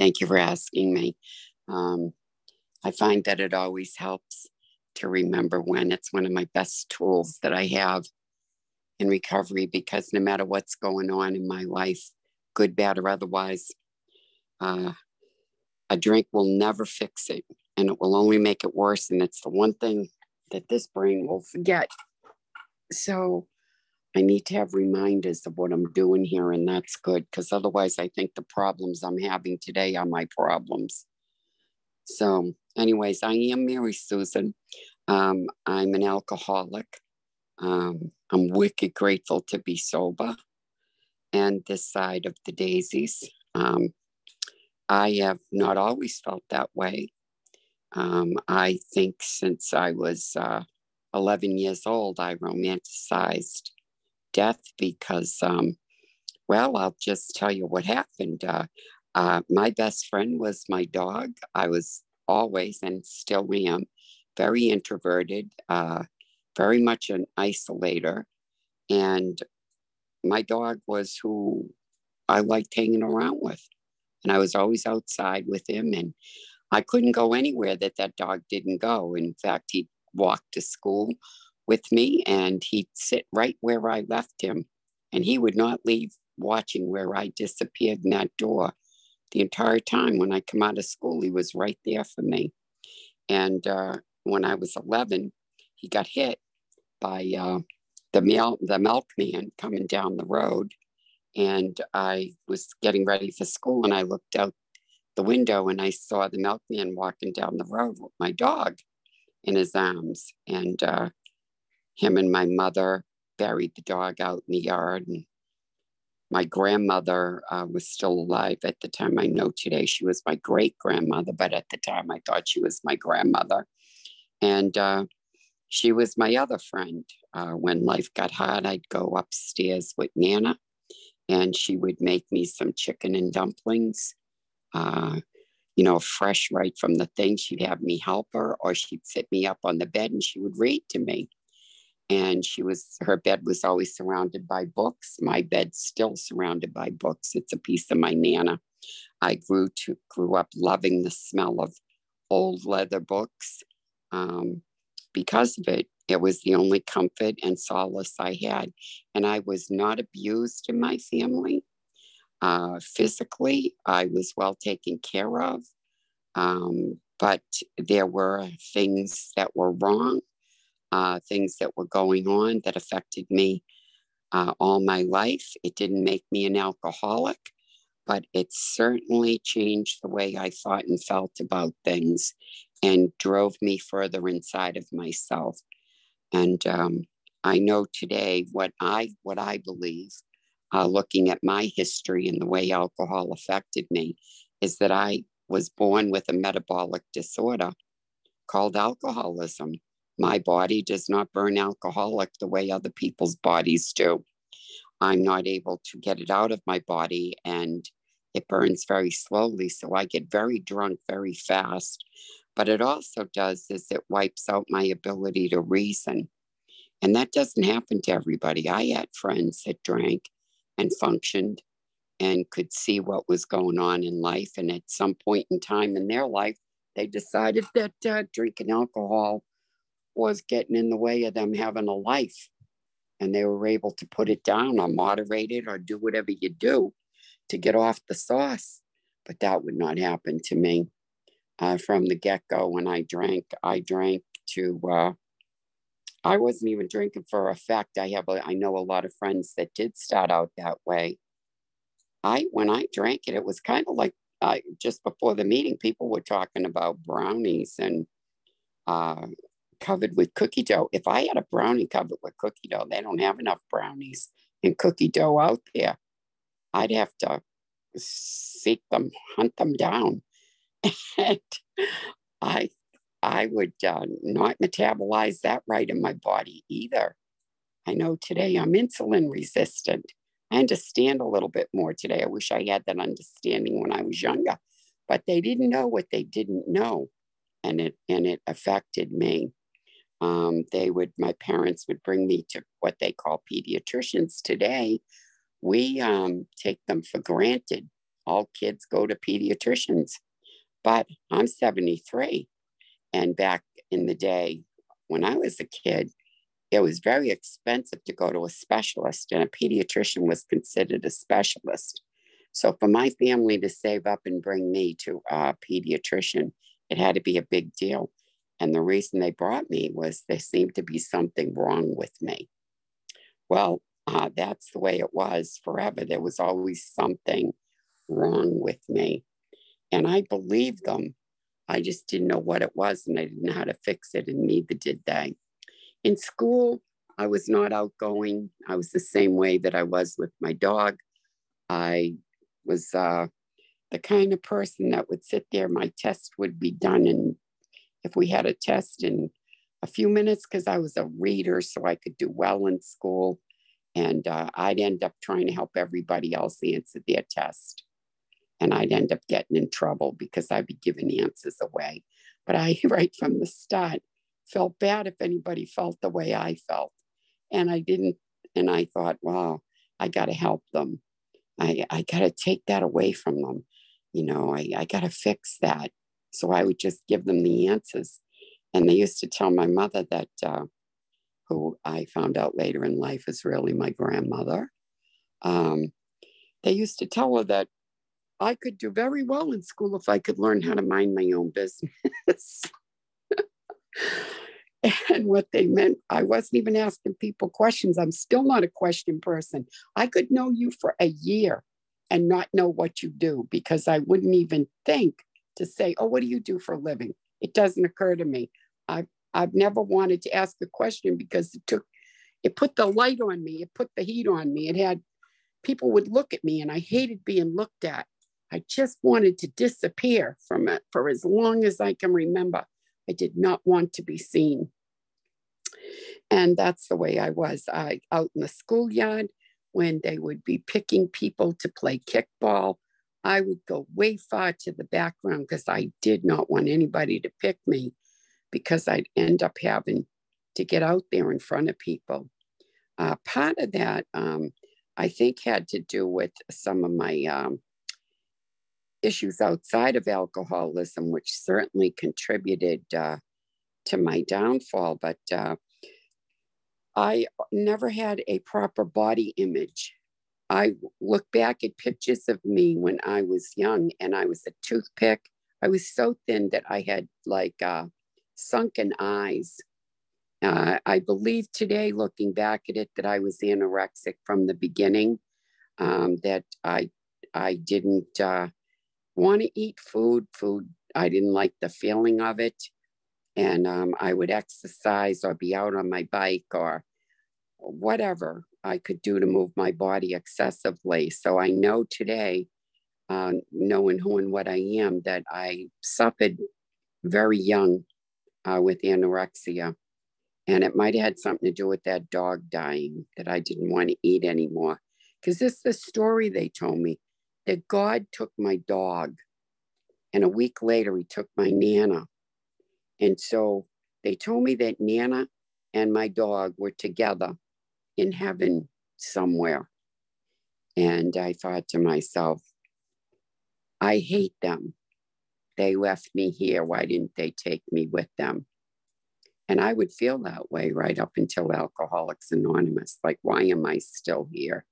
Thank you for asking me. Um, I find that it always helps to remember when it's one of my best tools that I have in recovery because no matter what's going on in my life, good, bad, or otherwise, uh, a drink will never fix it and it will only make it worse. And it's the one thing that this brain will forget. So I need to have reminders of what I'm doing here, and that's good because otherwise, I think the problems I'm having today are my problems. So, anyways, I am Mary Susan. Um, I'm an alcoholic. Um, I'm wicked grateful to be sober and this side of the daisies. Um, I have not always felt that way. Um, I think since I was uh, 11 years old, I romanticized death because, um, well, I'll just tell you what happened. Uh, uh, my best friend was my dog. I was always and still am very introverted, uh, very much an isolator. And my dog was who I liked hanging around with and I was always outside with him. And I couldn't go anywhere that that dog didn't go. In fact, he'd walk to school with me and he'd sit right where I left him. And he would not leave watching where I disappeared in that door. The entire time when I come out of school, he was right there for me. And uh, when I was 11, he got hit by uh, the, mil- the milkman coming down the road and I was getting ready for school and I looked out the window and I saw the milkman walking down the road with my dog in his arms. And uh, him and my mother buried the dog out in the yard. And my grandmother uh, was still alive at the time. I know today she was my great grandmother, but at the time I thought she was my grandmother. And uh, she was my other friend. Uh, when life got hard, I'd go upstairs with Nana and she would make me some chicken and dumplings. Uh, you know, fresh right from the thing. She'd have me help her, or she'd sit me up on the bed and she would read to me. And she was, her bed was always surrounded by books. My bed's still surrounded by books. It's a piece of my nana. I grew to grew up loving the smell of old leather books um, because of it. It was the only comfort and solace I had. And I was not abused in my family. Uh, physically, I was well taken care of. Um, but there were things that were wrong, uh, things that were going on that affected me uh, all my life. It didn't make me an alcoholic, but it certainly changed the way I thought and felt about things and drove me further inside of myself. And um, I know today what I what I believe, uh, looking at my history and the way alcohol affected me, is that I was born with a metabolic disorder called alcoholism. My body does not burn alcoholic the way other people's bodies do. I'm not able to get it out of my body and it burns very slowly. So I get very drunk very fast. But it also does is it wipes out my ability to reason. And that doesn't happen to everybody. I had friends that drank and functioned and could see what was going on in life. And at some point in time in their life, they decided that uh, drinking alcohol was getting in the way of them having a life. And they were able to put it down or moderate it or do whatever you do to get off the sauce. But that would not happen to me uh, from the get go when I drank. I drank to, uh, I wasn't even drinking for effect. I have, a, I know a lot of friends that did start out that way. I, when I drank it, it was kind of like uh, just before the meeting, people were talking about brownies and uh, covered with cookie dough. If I had a brownie covered with cookie dough, they don't have enough brownies and cookie dough out there. I'd have to seek them, hunt them down and I I would uh, not metabolize that right in my body either. I know today I'm insulin resistant. I understand a little bit more today. I wish I had that understanding when I was younger, but they didn't know what they didn't know, and it and it affected me. Um, they would my parents would bring me to what they call pediatricians today. We um, take them for granted all kids go to pediatricians. But I'm 73. And back in the day, when I was a kid, it was very expensive to go to a specialist, and a pediatrician was considered a specialist. So, for my family to save up and bring me to a pediatrician, it had to be a big deal. And the reason they brought me was there seemed to be something wrong with me. Well, uh, that's the way it was forever. There was always something wrong with me. And I believed them. I just didn't know what it was and I didn't know how to fix it, and neither did they. In school, I was not outgoing. I was the same way that I was with my dog. I was uh, the kind of person that would sit there, my test would be done. And if we had a test in a few minutes, because I was a reader, so I could do well in school, and uh, I'd end up trying to help everybody else answer their test. And I'd end up getting in trouble because I'd be giving answers away. But I, right from the start, felt bad if anybody felt the way I felt. And I didn't, and I thought, wow, I got to help them. I, I got to take that away from them. You know, I, I got to fix that. So I would just give them the answers. And they used to tell my mother that, uh, who I found out later in life is really my grandmother. Um, they used to tell her that I could do very well in school if I could learn how to mind my own business. and what they meant, I wasn't even asking people questions. I'm still not a question person. I could know you for a year and not know what you do because I wouldn't even think to say, Oh, what do you do for a living? It doesn't occur to me. I've, I've never wanted to ask a question because it took, it put the light on me, it put the heat on me. It had people would look at me and I hated being looked at. I just wanted to disappear from it for as long as I can remember. I did not want to be seen. And that's the way I was. I out in the schoolyard when they would be picking people to play kickball. I would go way far to the background because I did not want anybody to pick me because I'd end up having to get out there in front of people. Uh, part of that, um, I think, had to do with some of my um, issues outside of alcoholism, which certainly contributed uh, to my downfall. But uh, I never had a proper body image. I look back at pictures of me when I was young and I was a toothpick. I was so thin that I had like uh, sunken eyes. Uh, I believe today, looking back at it, that I was anorexic from the beginning. Um, that I I didn't uh, want to eat food. Food, I didn't like the feeling of it. And um, I would exercise or be out on my bike or whatever I could do to move my body excessively. So I know today, uh, knowing who and what I am, that I suffered very young uh, with anorexia. And it might have had something to do with that dog dying that I didn't want to eat anymore. Because this is the story they told me that God took my dog. And a week later, he took my Nana. And so they told me that Nana and my dog were together in heaven somewhere. And I thought to myself, I hate them. They left me here. Why didn't they take me with them? And I would feel that way right up until Alcoholics Anonymous. Like, why am I still here?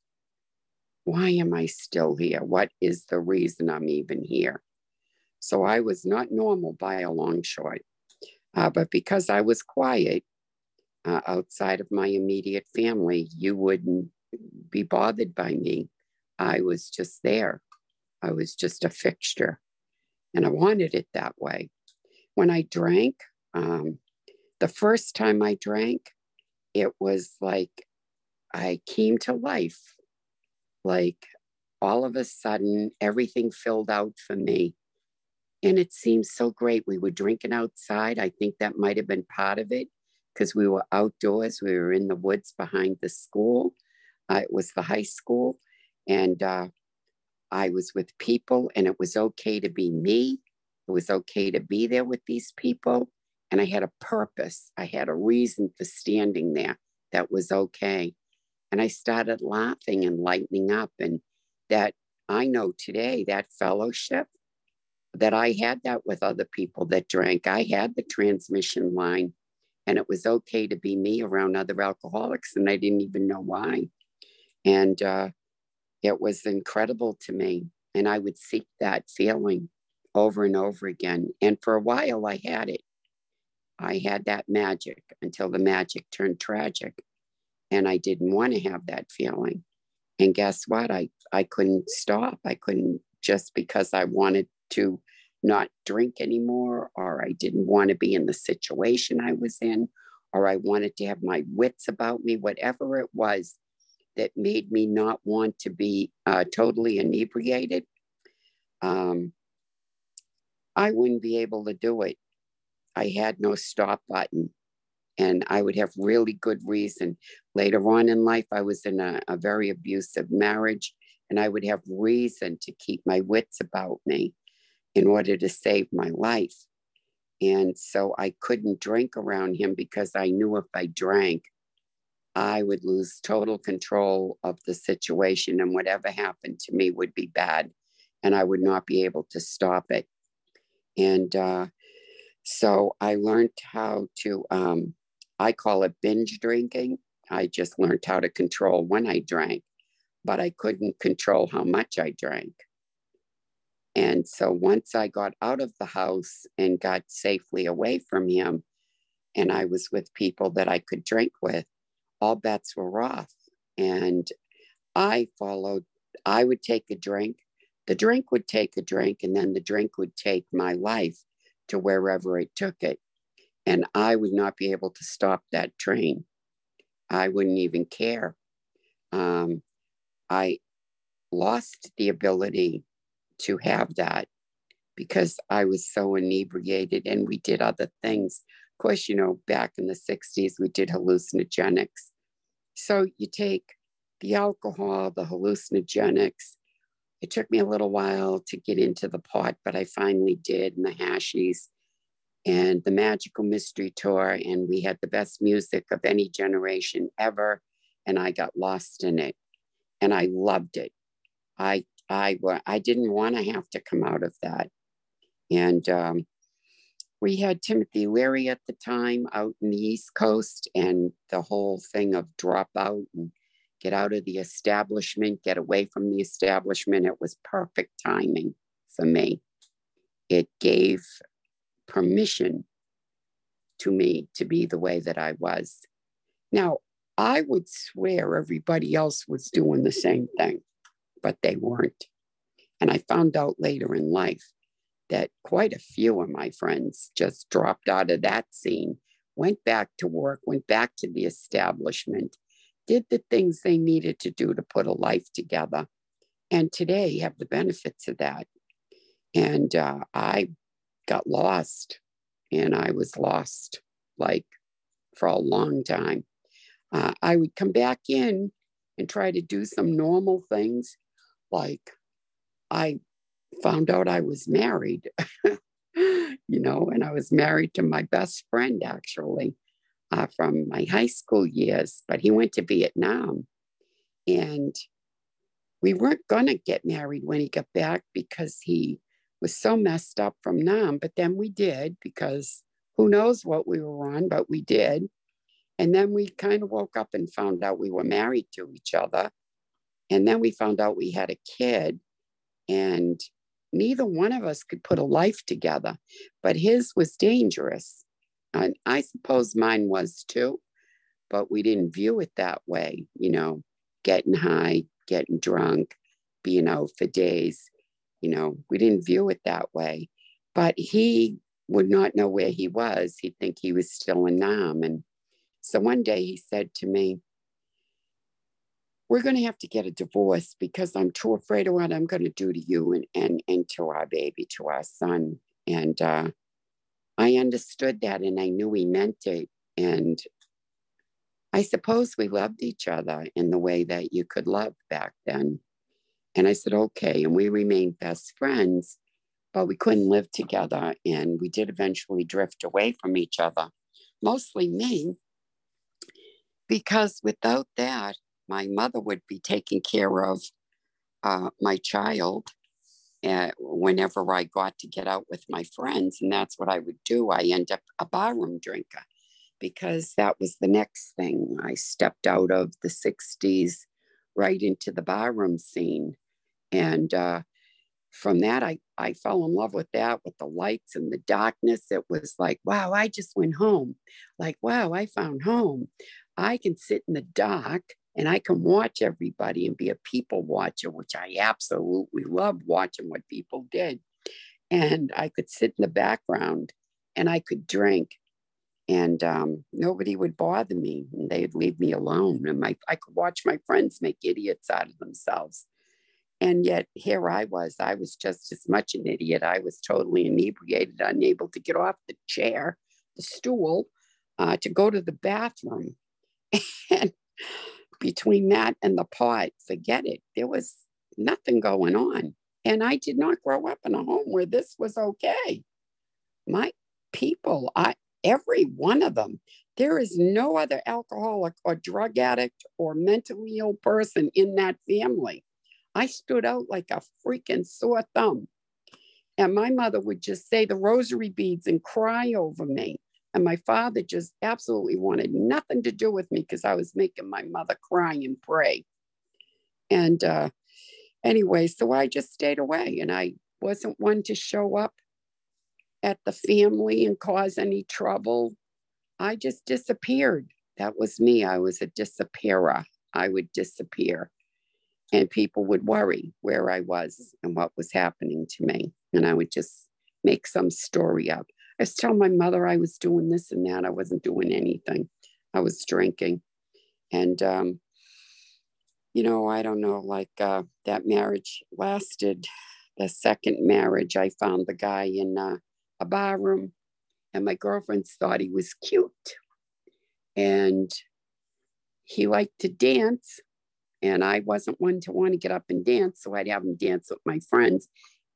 why am I still here? What is the reason I'm even here? So I was not normal by a long shot. Uh, but because I was quiet uh, outside of my immediate family, you wouldn't be bothered by me. I was just there. I was just a fixture. And I wanted it that way. When I drank, um, the first time I drank, it was like I came to life like all of a sudden everything filled out for me and it seemed so great we were drinking outside i think that might have been part of it because we were outdoors we were in the woods behind the school uh, it was the high school and uh, i was with people and it was okay to be me it was okay to be there with these people and i had a purpose i had a reason for standing there that was okay and I started laughing and lightening up. And that I know today that fellowship that I had that with other people that drank. I had the transmission line and it was okay to be me around other alcoholics and I didn't even know why. And uh, it was incredible to me. And I would seek that feeling over and over again. And for a while, I had it. I had that magic until the magic turned tragic. And I didn't want to have that feeling. And guess what? I, I couldn't stop. I couldn't just because I wanted to not drink anymore, or I didn't want to be in the situation I was in, or I wanted to have my wits about me, whatever it was that made me not want to be uh, totally inebriated. Um, I wouldn't be able to do it. I had no stop button and I would have really good reason. Later on in life, I was in a, a, very abusive marriage and I would have reason to keep my wits about me in order to save my life. And so I couldn't drink around him because I knew if I drank, I would lose total control of the situation and whatever happened to me would be bad and I would not be able to stop it. And uh, so I learned how to, um, I call it binge drinking. I just learned how to control when I drank, but I couldn't control how much I drank. And so once I got out of the house and got safely away from him, and I was with people that I could drink with, all bets were off. And I followed, I would take a drink the drink would take a drink, and then the drink would take my life to wherever it took it. And I would not be able to stop that train. I wouldn't even care. Um, I lost the ability to have that because I was so inebriated and we did other things. Of course, you know, back in the 60s, we did hallucinogenics. So you take the alcohol, the hallucinogenics, it took me a little while to get into the pot, but I finally did, and the hashies and the magical mystery tour. And we had the best music of any generation ever. And I got lost in it and I loved it. I, I, I didn't want to have to come out of that. And um, we had Timothy Leary at the time out in the East Coast, and the whole thing of drop out and get out of the establishment, get away from the establishment. It was perfect timing for me. It gave permission to me to be the way that I was. Now, I would swear everybody else was doing the same thing, but they weren't. And I found out later in life that quite a few of my friends just dropped out of that scene, went back to work, went back to the establishment, did the things they needed to do to put a life together. And today have the benefits of that. And uh, I got lost and I was lost like for a long time. Uh, I would come back in and try to do some normal things. Like I found out I was married, you know, and I was married to my best friend actually uh, from my high school years, but he went to Vietnam. And we weren't going to get married when he got back because he was so messed up from Nam. But then we did because who knows what we were on, but we did. And then we kind of woke up and found out we were married to each other. And then we found out we had a kid. And neither one of us could put a life together, but his was dangerous. And I suppose mine was too, but we didn't view it that way, you know, getting high, getting drunk, being out for days. You know, we didn't view it that way. But he would not know where he was. He'd think he was still in Nam. And so one day he said to me, we're going to have to get a divorce because I'm too afraid of what I'm going to do to you and, and, and to our baby, to our son. And uh, I understood that and I knew he meant it. And I suppose we loved each other in the way that you could love back then. And I said, okay. And we remained best friends, but we couldn't live together. And we did eventually drift away from each other, mostly me, because without that, my mother would be taking care of uh, my child uh, whenever I got to get out with my friends. And that's what I would do. I end up a barroom drinker because that was the next thing. I stepped out of the 60s right into the barroom scene. And uh, from that, I, I fell in love with that, with the lights and the darkness. It was like, wow, I just went home. Like, wow, I found home. I can sit in the dark and I can watch everybody and be a people watcher, which I absolutely loved watching what people did. And I could sit in the background and I could drink and um, nobody would bother me and they'd leave me alone and my i could watch my friends make idiots out of themselves. And yet here i was i was just as much an idiot. I was totally inebriated unable to get off the chair the stool uh, to go to the bathroom. And between that and the pot forget it there was nothing going on and i did not grow up in a home where this was okay my people i every one of them. There is no other alcoholic or drug addict or mentally ill person in that family. I stood out like a freaking sore thumb. And my mother would just say the rosary beads and cry over me. And my father just absolutely wanted nothing to do with me because I was making my mother cry and pray. And uh, anyway, so I just stayed away and I wasn't one to show up at the family and cause any trouble. I just disappeared. That was me. I was a disappearer. I would disappear. And people would worry where I was and what was happening to me. And I would just make some story up. I was telling my mother I was doing this and that. I wasn't doing anything. I was drinking. And, um, you know, I don't know, like uh, that marriage lasted. The second marriage, I found the guy in uh, a barroom, and my girlfriends thought he was cute. And he liked to dance, and I wasn't one to want to get up and dance, so I'd have him dance with my friends.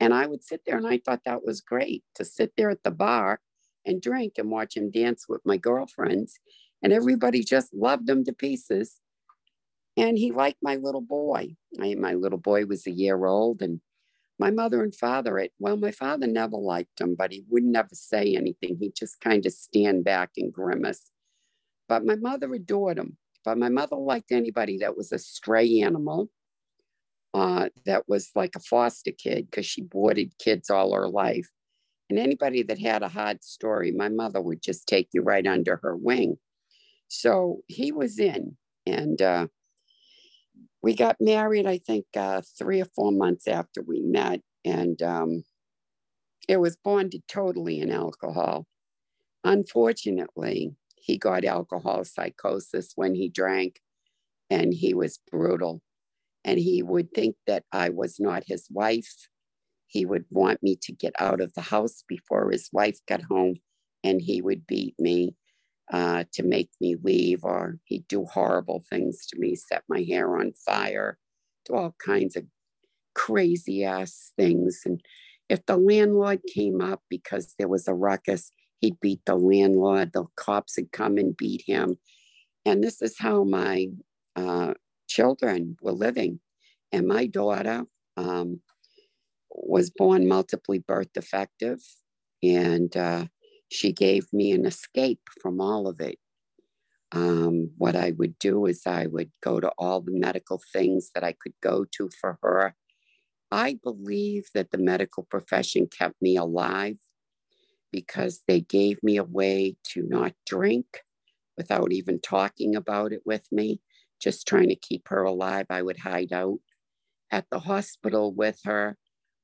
And I would sit there, and I thought that was great to sit there at the bar and drink and watch him dance with my girlfriends. And everybody just loved him to pieces. And he liked my little boy. I, my little boy was a year old, and my mother and father it well my father never liked him but he would never say anything he'd just kind of stand back and grimace but my mother adored him but my mother liked anybody that was a stray animal uh, that was like a foster kid because she boarded kids all her life and anybody that had a hard story my mother would just take you right under her wing so he was in and uh, we got married, I think, uh, three or four months after we met, and um, it was bonded totally in alcohol. Unfortunately, he got alcohol psychosis when he drank, and he was brutal. And he would think that I was not his wife. He would want me to get out of the house before his wife got home, and he would beat me uh, to make me leave, or he'd do horrible things to me, set my hair on fire, do all kinds of crazy ass things. And if the landlord came up because there was a ruckus, he'd beat the landlord. The cops would come and beat him. And this is how my uh, children were living. And my daughter um, was born multiply birth defective. And uh, she gave me an escape from all of it. Um, what I would do is I would go to all the medical things that I could go to for her. I believe that the medical profession kept me alive because they gave me a way to not drink without even talking about it with me, just trying to keep her alive. I would hide out at the hospital with her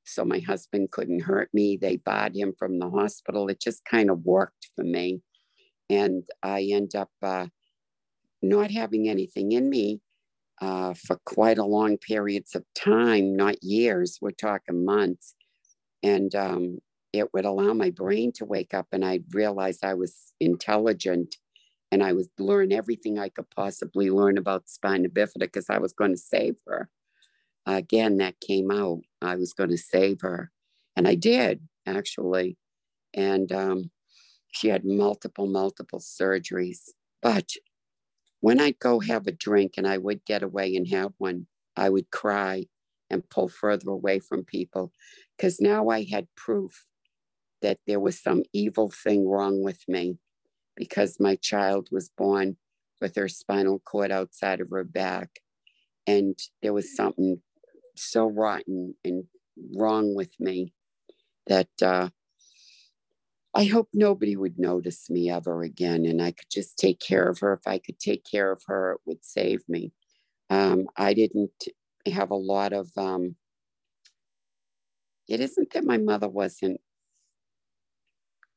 so my husband couldn't hurt me. They barred him from the hospital. It just kind of worked for me. And I end up uh, not having anything in me uh, for quite a long periods of time, not years, we're talking months. And um, it would allow my brain to wake up and I'd realize I was intelligent and I was learn everything I could possibly learn about spina bifida because I was going to save her again, that came out. I was going to save her. And I did, actually. And um, she had multiple, multiple surgeries. But when I'd go have a drink and I would get away and have one, I would cry and pull further away from people because now I had proof that there was some evil thing wrong with me because my child was born with her spinal cord outside of her back. And there was something so rotten and wrong with me that uh, I hope nobody would notice me ever again and I could just take care of her. If I could take care of her, it would save me. Um, I didn't have a lot of, um, it isn't that my mother wasn't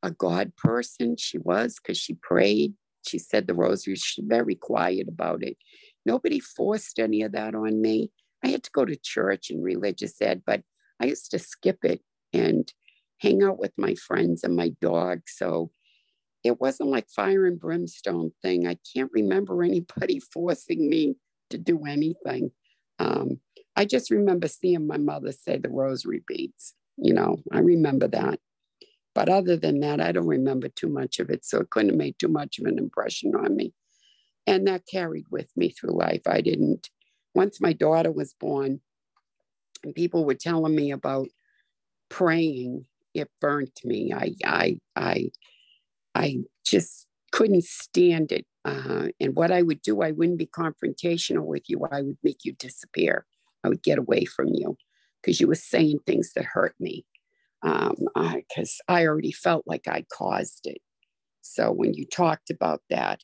a God person. She was because she prayed. She said the rosary. She's very quiet about it. Nobody forced any of that on me. I had to go to church and religious ed, but I used to skip it and hang out with my friends and my dog. So it wasn't like fire and brimstone thing. I can't remember anybody forcing me to do anything. Um, I just remember seeing my mother say the rosary beads. You know, I remember that. But other than that, I don't remember too much of it. So it couldn't have made too much of an impression on me. And that carried with me through life. I didn't, once my daughter was born, and people were telling me about praying, it burnt me. I, I, I, I just couldn't stand it. Uh, and what I would do, I wouldn't be confrontational with you. I would make you disappear. I would get away from you because you were saying things that hurt me because um, I, I, already felt like I caused it. So when you talked about that,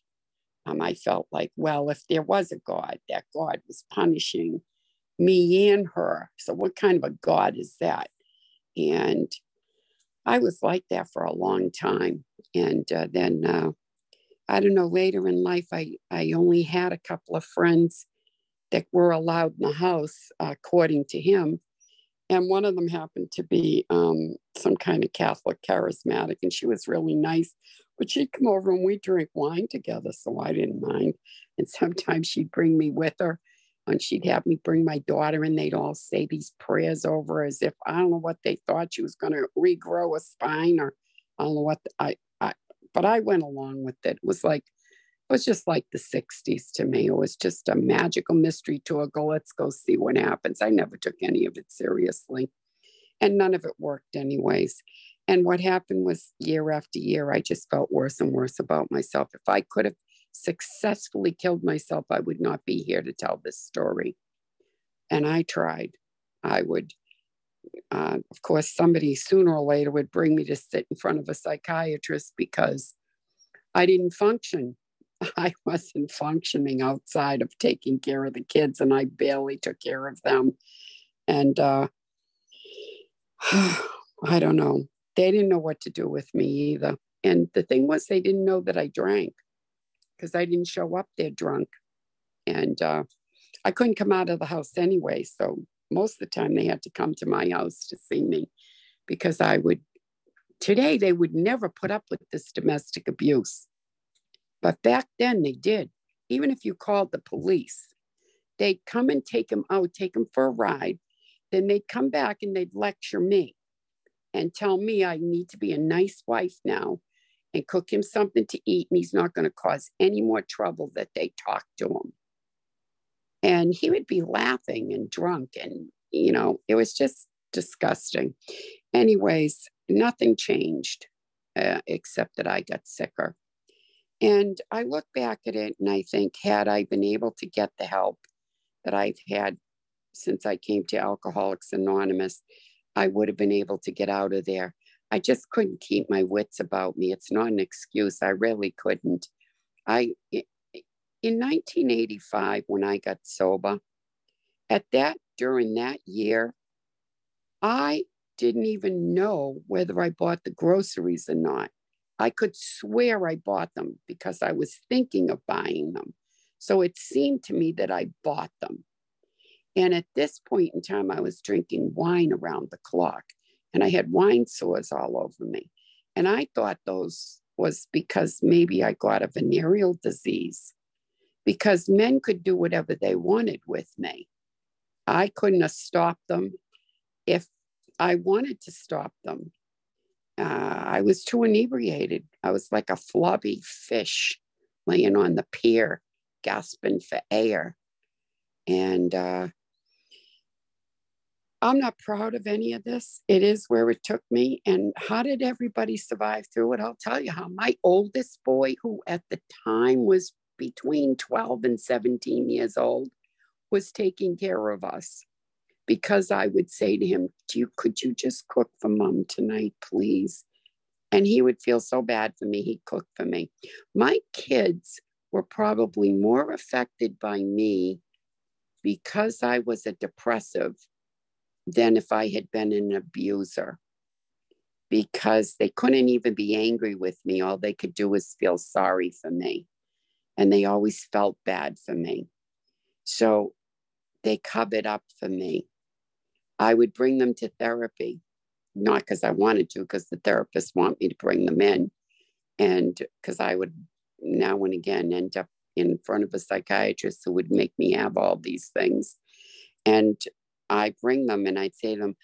um, I felt like, well, if there was a God, that God was punishing me and her. So what kind of a God is that? And I was like that for a long time. And uh, then, uh, I don't know, later in life, I, I only had a couple of friends that were allowed in the house, uh, according to him and one of them happened to be um, some kind of Catholic charismatic, and she was really nice. But she'd come over and we'd drink wine together, so I didn't mind. And sometimes she'd bring me with her, and she'd have me bring my daughter, and they'd all say these prayers over as if I don't know what they thought she was going to regrow a spine, or I don't know what the, I, I. But I went along with it. It was like it was just like the 60s to me. It was just a magical mystery tour. Go, let's go see what happens. I never took any of it seriously. And none of it worked, anyways. And what happened was year after year, I just felt worse and worse about myself. If I could have successfully killed myself, I would not be here to tell this story. And I tried. I would, uh, of course, somebody sooner or later would bring me to sit in front of a psychiatrist because I didn't function I wasn't functioning outside of taking care of the kids, and I barely took care of them. And uh, I don't know. They didn't know what to do with me either. And the thing was, they didn't know that I drank because I didn't show up there drunk. And uh, I couldn't come out of the house anyway. So most of the time, they had to come to my house to see me because I would, today, they would never put up with this domestic abuse. But back then they did. Even if you called the police, they'd come and take him out, take him for a ride. Then they'd come back and they'd lecture me and tell me I need to be a nice wife now and cook him something to eat and he's not going to cause any more trouble that they talk to him. And he would be laughing and drunk and, you know, it was just disgusting. Anyways, nothing changed uh, except that I got sicker. And I look back at it and I think, had I been able to get the help that I've had since I came to Alcoholics Anonymous, I would have been able to get out of there. I just couldn't keep my wits about me. It's not an excuse. I really couldn't. I in 1985 when I got sober, at that during that year, I didn't even know whether I bought the groceries or not. I could swear I bought them because I was thinking of buying them. So it seemed to me that I bought them. And at this point in time, I was drinking wine around the clock and I had wine sores all over me. And I thought those was because maybe I got a venereal disease because men could do whatever they wanted with me. I couldn't have stopped them if I wanted to stop them uh, I was too inebriated. I was like a floppy fish laying on the pier, gasping for air. And uh, I'm not proud of any of this. It is where it took me. And how did everybody survive through it? I'll tell you how. My oldest boy, who at the time was between 12 and 17 years old, was taking care of us because I would say to him, Do you could you just cook for mom tonight, please? And he would feel so bad for me, he'd cook for me. My kids were probably more affected by me because I was a depressive than if I had been an abuser because they couldn't even be angry with me. All they could do was feel sorry for me. And they always felt bad for me. So they covered up for me. I would bring them to therapy, not because I wanted to, because the therapists want me to bring them in. And because I would now and again end up in front of a psychiatrist who would make me have all these things. And I bring them and I'd say to them,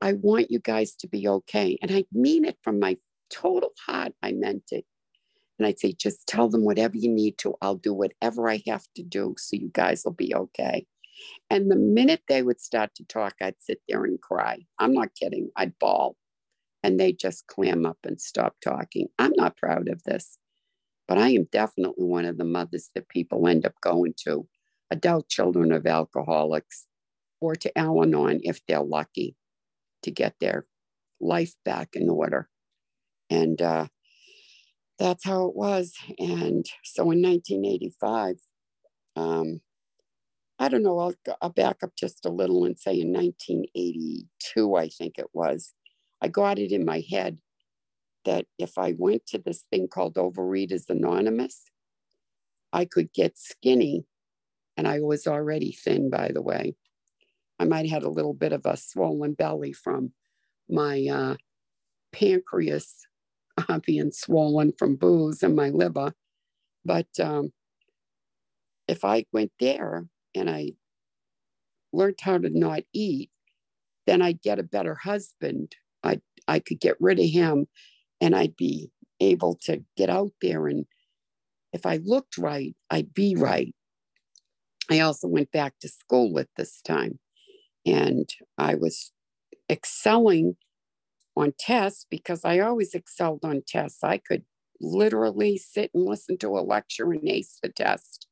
I want you guys to be okay. And I mean it from my total heart. I meant it. And I'd say, just tell them whatever you need to. I'll do whatever I have to do so you guys will be okay. And the minute they would start to talk, I'd sit there and cry. I'm not kidding. I'd bawl. And they just clam up and stop talking. I'm not proud of this, but I am definitely one of the mothers that people end up going to adult children of alcoholics or to Al Anon if they're lucky to get their life back in order. And uh, that's how it was. And so in 1985, um, I don't know, I'll, I'll back up just a little and say in 1982, I think it was, I got it in my head that if I went to this thing called Overeaters Anonymous, I could get skinny. And I was already thin, by the way. I might have had a little bit of a swollen belly from my uh, pancreas uh, being swollen from booze and my liver. But um, if I went there and I learned how to not eat, then I'd get a better husband. I I could get rid of him, and I'd be able to get out there. And if I looked right, I'd be right. I also went back to school at this time. And I was excelling on tests because I always excelled on tests. I could literally sit and listen to a lecture and ace the test.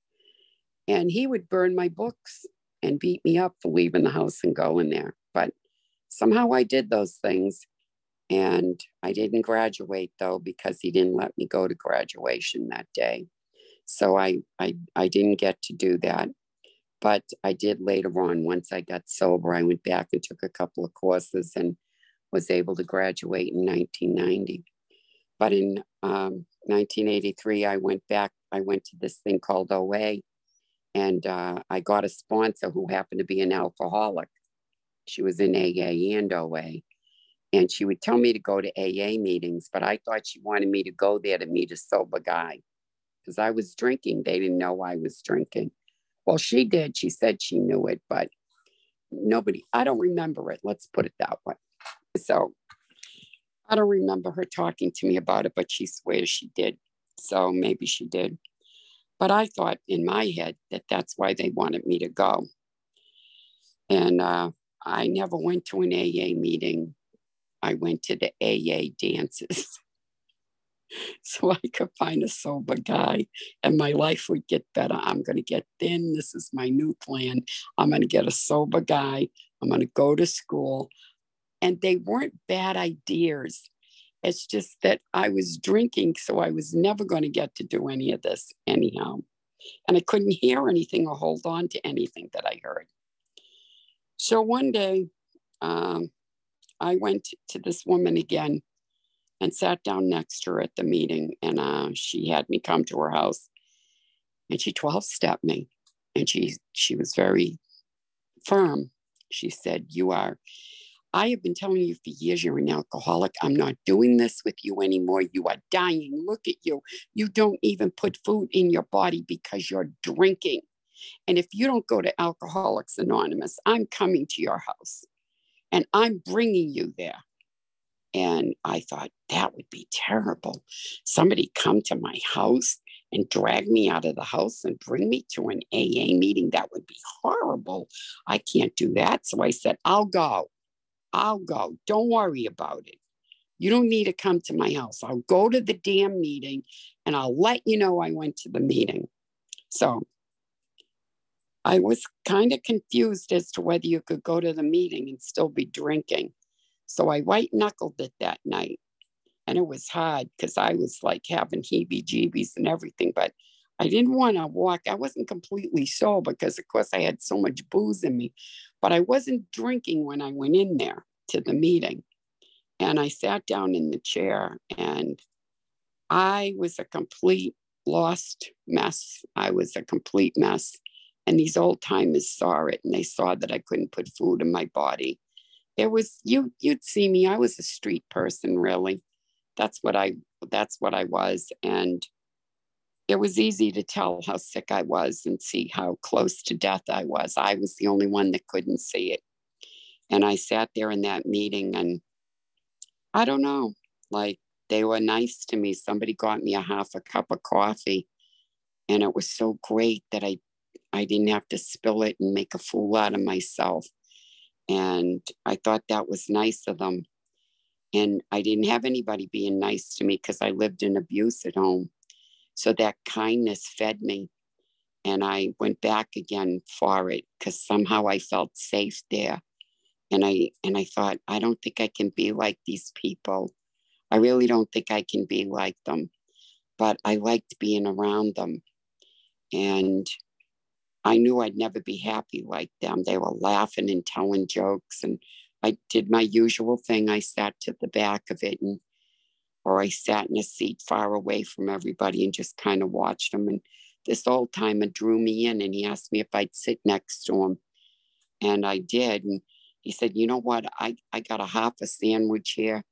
And he would burn my books and beat me up for leaving the house and going there. But somehow I did those things. And I didn't graduate though because he didn't let me go to graduation that day. So I I, I didn't get to do that. But I did later on, once I got sober, I went back and took a couple of courses and was able to graduate in 1990. But in um, 1983, I went back, I went to this thing called OA, and uh, I got a sponsor who happened to be an alcoholic. She was in AA and OA. And she would tell me to go to AA meetings, but I thought she wanted me to go there to meet a sober guy because I was drinking. They didn't know I was drinking. Well, she did. She said she knew it, but nobody, I don't remember it. Let's put it that way. So I don't remember her talking to me about it, but she swears she did. So maybe she did. But I thought in my head that that's why they wanted me to go. And uh, I never went to an AA meeting. I went to the AA dances. so I could find a sober guy and my life would get better. I'm going to get thin. This is my new plan. I'm going to get a sober guy. I'm going to go to school. And they weren't bad ideas. It's just that I was drinking, so I was never going to get to do any of this anyhow. And I couldn't hear anything or hold on to anything that I heard. So one day, um, I went to this woman again and sat down next to her at the meeting. And uh, she had me come to her house and she 12 stepped me. And she, she was very firm. She said, You are, I have been telling you for years you're an alcoholic. I'm not doing this with you anymore. You are dying. Look at you. You don't even put food in your body because you're drinking. And if you don't go to Alcoholics Anonymous, I'm coming to your house and I'm bringing you there. And I thought that would be terrible. Somebody come to my house and drag me out of the house and bring me to an AA meeting. That would be horrible. I can't do that. So I said, I'll go. I'll go. Don't worry about it. You don't need to come to my house. I'll go to the damn meeting and I'll let you know I went to the meeting. So I was kind of confused as to whether you could go to the meeting and still be drinking. So I white knuckled it that night. And it was hard because I was like having heebie jeebies and everything. But I didn't want to walk. I wasn't completely sober because, of course, I had so much booze in me. But I wasn't drinking when I went in there to the meeting. And I sat down in the chair and I was a complete lost mess. I was a complete mess. And these old timers saw it and they saw that I couldn't put food in my body. It was you you'd see me. I was a street person, really. That's what I that's what I was. And it was easy to tell how sick I was and see how close to death I was. I was the only one that couldn't see it. And I sat there in that meeting and I don't know, like they were nice to me. Somebody got me a half a cup of coffee and it was so great that I I didn't have to spill it and make a fool out of myself. And I thought that was nice of them. And I didn't have anybody being nice to me because I lived in abuse at home. So that kindness fed me. And I went back again for it because somehow I felt safe there. And I and I thought, I don't think I can be like these people. I really don't think I can be like them. But I liked being around them. And I knew I'd never be happy like them. They were laughing and telling jokes. And I did my usual thing. I sat to the back of it and or I sat in a seat far away from everybody and just kind of watched them. And this old timer drew me in and he asked me if I'd sit next to him. And I did. And he said, You know what? I, I got a half a sandwich here.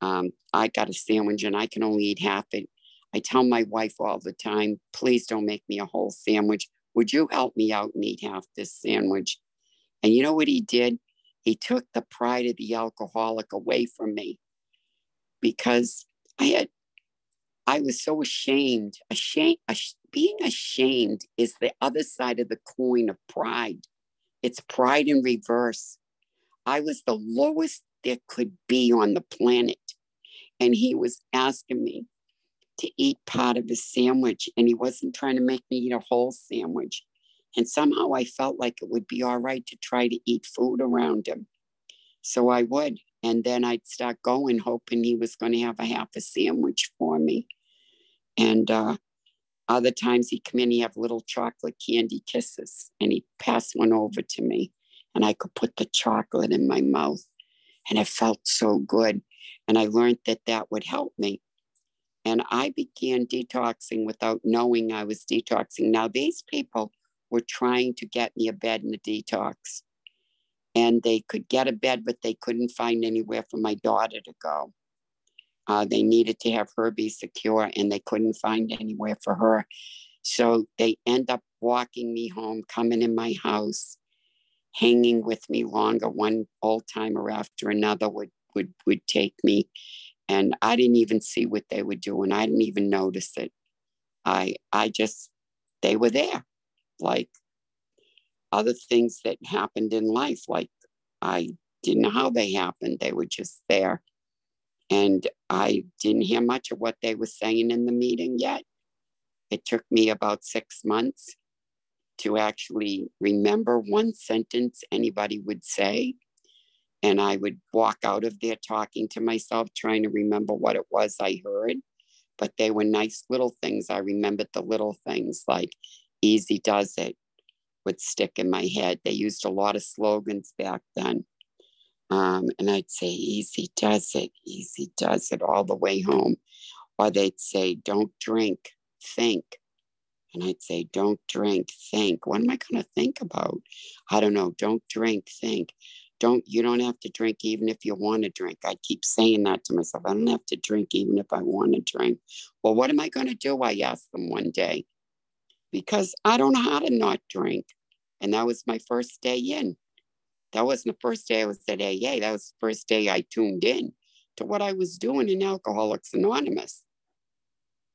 Um, I got a sandwich and I can only eat half it. I tell my wife all the time, please don't make me a whole sandwich. Would you help me out and eat half this sandwich? And you know what he did? He took the pride of the alcoholic away from me because I had, I was so ashamed. Ashamed, being ashamed is the other side of the coin of pride. It's pride in reverse. I was the lowest there could be on the planet. And he was asking me, to eat part of his sandwich and he wasn't trying to make me eat a whole sandwich. And somehow I felt like it would be all right to try to eat food around him. So I would. And then I'd start going, hoping he was going to have a half a sandwich for me. And uh, other times he'd come in, he'd have little chocolate candy kisses, and he'd pass one over to me. And I could put the chocolate in my mouth. And it felt so good. And I learned that that would help me. And I began detoxing without knowing I was detoxing. Now, these people were trying to get me a bed in a detox. And they could get a bed, but they couldn't find anywhere for my daughter to go. Uh, they needed to have her be secure, and they couldn't find anywhere for her. So they end up walking me home, coming in my house, hanging with me longer. One old timer after another would would would take me and I didn't even see what they were doing. I didn't even notice it. I I just they were there, like other things that happened in life. Like I didn't know how they happened. They were just there, and I didn't hear much of what they were saying in the meeting yet. It took me about six months to actually remember one sentence anybody would say and I would walk out of there talking to myself, trying to remember what it was I heard. But they were nice little things. I remembered the little things like easy does it would stick in my head. They used a lot of slogans back then. Um, and I'd say, easy does it, easy does it all the way home. Or they'd say, don't drink, think. And I'd say, don't drink, think. What am I going to think about? I don't know. Don't drink, think don't you don't have to drink even if you want to drink i keep saying that to myself i don't have to drink even if i want to drink well what am i going to do i asked them one day because i don't know how to not drink and that was my first day in that wasn't the first day i was at aa that was the first day i tuned in to what i was doing in alcoholics anonymous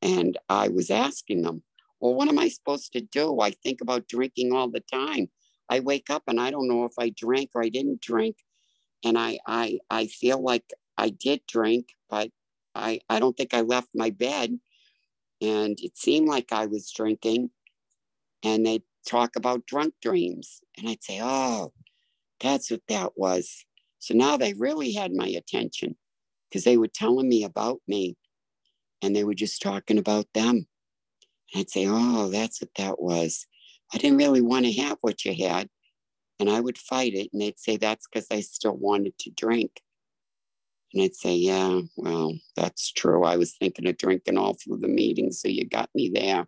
And I was asking them, well, what am I supposed to do? I think about drinking all the time. I wake up and I don't know if I drank or I didn't drink. And I I I feel like I did drink, but I, I don't think I left my bed. And it seemed like I was drinking. And they'd talk about drunk dreams. And I'd say, oh, that's what that was. So now they really had my attention because they were telling me about me and they were just talking about them. And I'd say, oh, that's what that was. I didn't really want to have what you had. And I would fight it. And they'd say, that's because I still wanted to drink. And I'd say, yeah, well, that's true. I was thinking of drinking all through the meeting. So you got me there.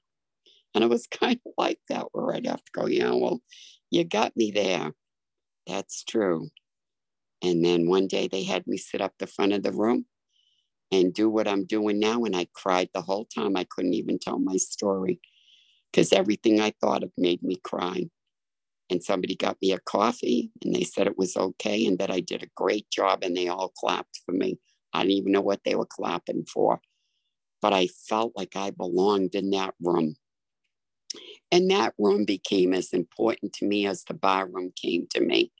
And it was kind of like that, where I'd have to go, yeah, well, you got me there. That's true. And then one day they had me sit up the front of the room and do what I'm doing now. And I cried the whole time. I couldn't even tell my story because everything I thought of made me cry. And somebody got me a coffee and they said it was okay and that I did a great job and they all clapped for me. I didn't even know what they were clapping for, but I felt like I belonged in that room. And that room became as important to me as the bar room came to me.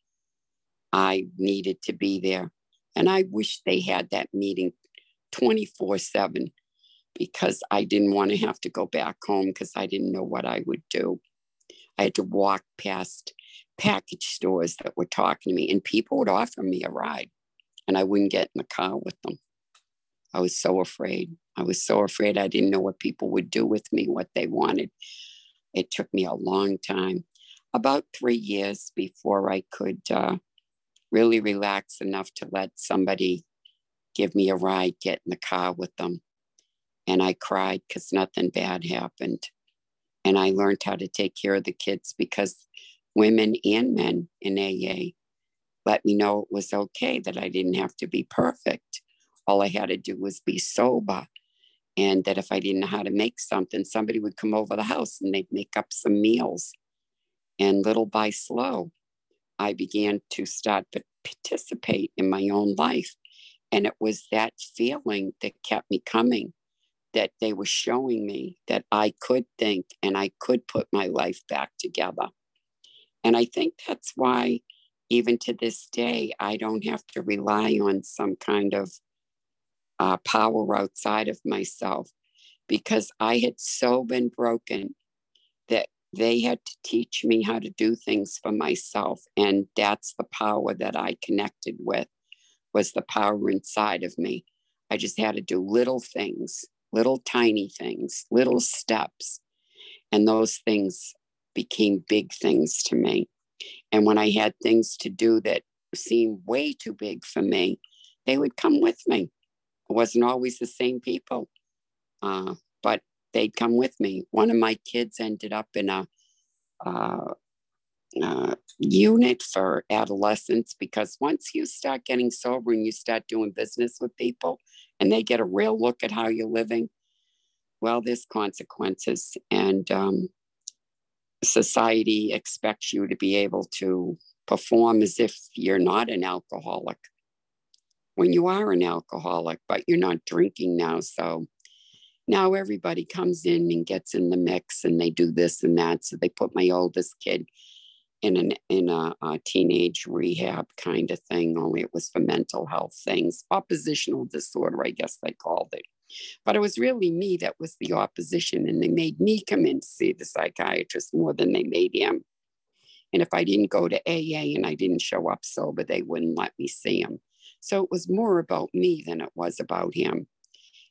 I needed to be there. And I wish they had that meeting 24 7 because I didn't want to have to go back home because I didn't know what I would do. I had to walk past package stores that were talking to me, and people would offer me a ride, and I wouldn't get in the car with them. I was so afraid. I was so afraid I didn't know what people would do with me, what they wanted. It took me a long time, about three years before I could uh, really relax enough to let somebody give me a ride, get in the car with them. And I cried because nothing bad happened. And I learned how to take care of the kids because women and men in AA let me know it was okay that I didn't have to be perfect. All I had to do was be sober. And that if I didn't know how to make something, somebody would come over the house and they'd make up some meals. And little by slow, I began to start to participate in my own life. And it was that feeling that kept me coming, that they were showing me that I could think and I could put my life back together. And I think that's why, even to this day, I don't have to rely on some kind of uh, power outside of myself because I had so been broken that they had to teach me how to do things for myself. And that's the power that I connected with was the power inside of me. I just had to do little things, little tiny things, little steps. And those things became big things to me. And when I had things to do that seemed way too big for me, they would come with me. It wasn't always the same people, uh, but they'd come with me. One of my kids ended up in a uh, uh, unit for adolescents because once you start getting sober and you start doing business with people and they get a real look at how you're living, well, there's consequences. And um, society expects you to be able to perform as if you're not an alcoholic when you are an alcoholic, but you're not drinking now. So now everybody comes in and gets in the mix and they do this and that. So they put my oldest kid in an in a, a, teenage rehab kind of thing, only it was for mental health things, oppositional disorder, I guess they called it. But it was really me that was the opposition, and they made me come in to see the psychiatrist more than they made him. And if I didn't go to AA and I didn't show up sober, they wouldn't let me see him. So it was more about me than it was about him.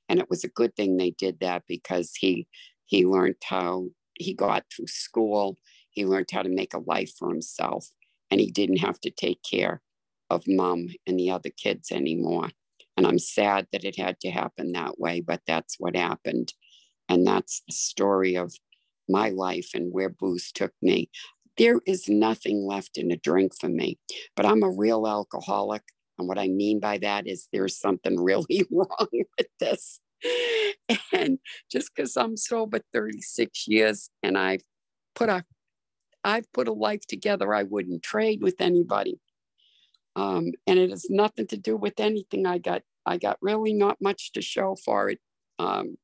And it was a good thing they did that because he he learned how he got through school he learned how to make a life for himself and he didn't have to take care of mom and the other kids anymore. And I'm sad that it had to happen that way, but that's what happened. And that's the story of my life and where booze took me. There is nothing left in a drink for me, but I'm a real alcoholic. And what I mean by that is there's something really wrong with this. And just because I'm sober 36 years and I've put a I've put a life together I wouldn't trade with anybody. Um, and it has nothing to do with anything I got. I got really not much to show for it. Um,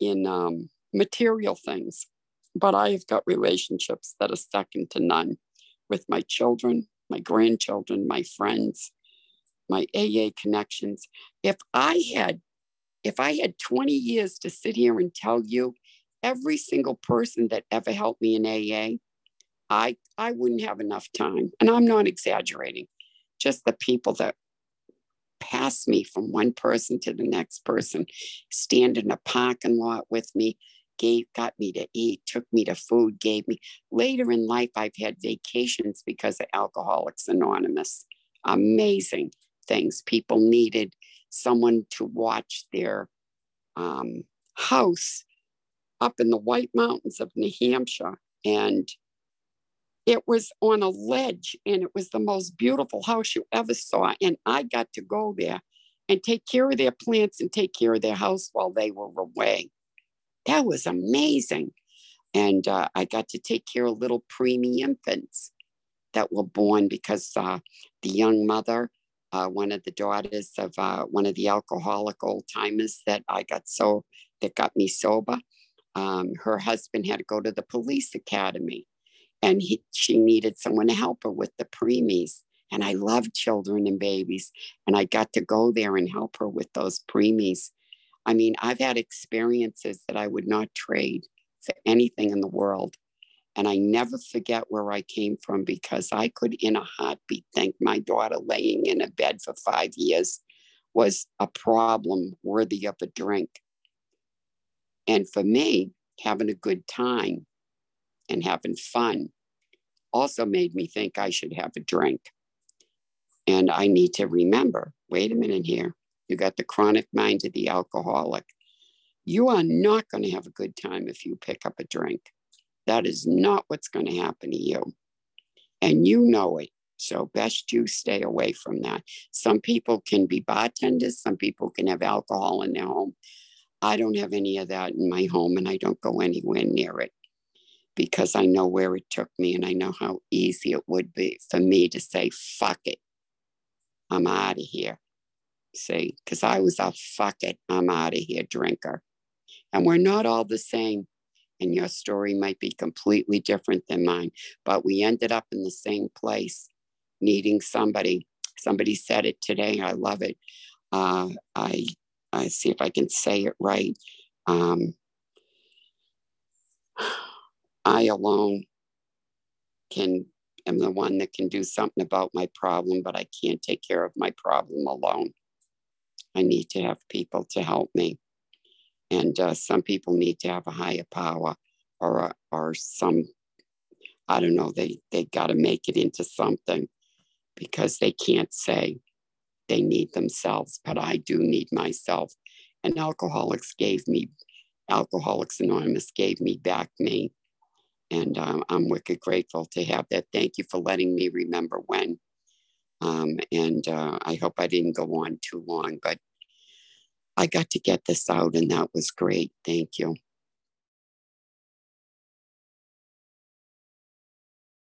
in um, material things, but I have got relationships that are second to none with my children, my grandchildren, my friends, my AA connections. If I had if I had 20 years to sit here and tell you every single person that ever helped me in AA, I I wouldn't have enough time. And I'm not exaggerating. Just the people that passed me from one person to the next person, stand in a parking lot with me, gave got me to eat, took me to food, gave me later in life I've had vacations because of Alcoholics Anonymous. Amazing things. People needed someone to watch their um, house up in the White Mountains of New Hampshire. And it was on a ledge and it was the most beautiful house you ever saw. And I got to go there and take care of their plants and take care of their house while they were away. That was amazing. And uh, I got to take care of little preemie infants that were born because uh, the young mother uh, one of the daughters of uh, one of the alcoholic old timers that I got so that got me sober. Um, her husband had to go to the police academy, and he, she needed someone to help her with the preemies. And I love children and babies, and I got to go there and help her with those preemies. I mean, I've had experiences that I would not trade for anything in the world. And I never forget where I came from because I could, in a heartbeat, think my daughter laying in a bed for five years was a problem worthy of a drink. And for me, having a good time and having fun also made me think I should have a drink. And I need to remember wait a minute here. You got the chronic mind of the alcoholic. You are not going to have a good time if you pick up a drink. That is not what's going to happen to you. And you know it. So, best you stay away from that. Some people can be bartenders, some people can have alcohol in their home. I don't have any of that in my home, and I don't go anywhere near it because I know where it took me and I know how easy it would be for me to say, fuck it, I'm out of here. See, because I was a fuck it, I'm out of here drinker. And we're not all the same and your story might be completely different than mine. But we ended up in the same place, needing somebody. Somebody said it today. I love it. Uh, I I see if I can say it right. Um, I alone can am the one that can do something about my problem, but I can't take care of my problem alone. I need to have people to help me. And uh, some people need to have a higher power or, or some, I don't know, they, they got to make it into something because they can't say they need themselves, but I do need myself. And Alcoholics gave me, Alcoholics Anonymous gave me back me. And um, I'm wicked grateful to have that. Thank you for letting me remember when. Um, and uh, I hope I didn't go on too long, but I got to get this out, and that was great. Thank you.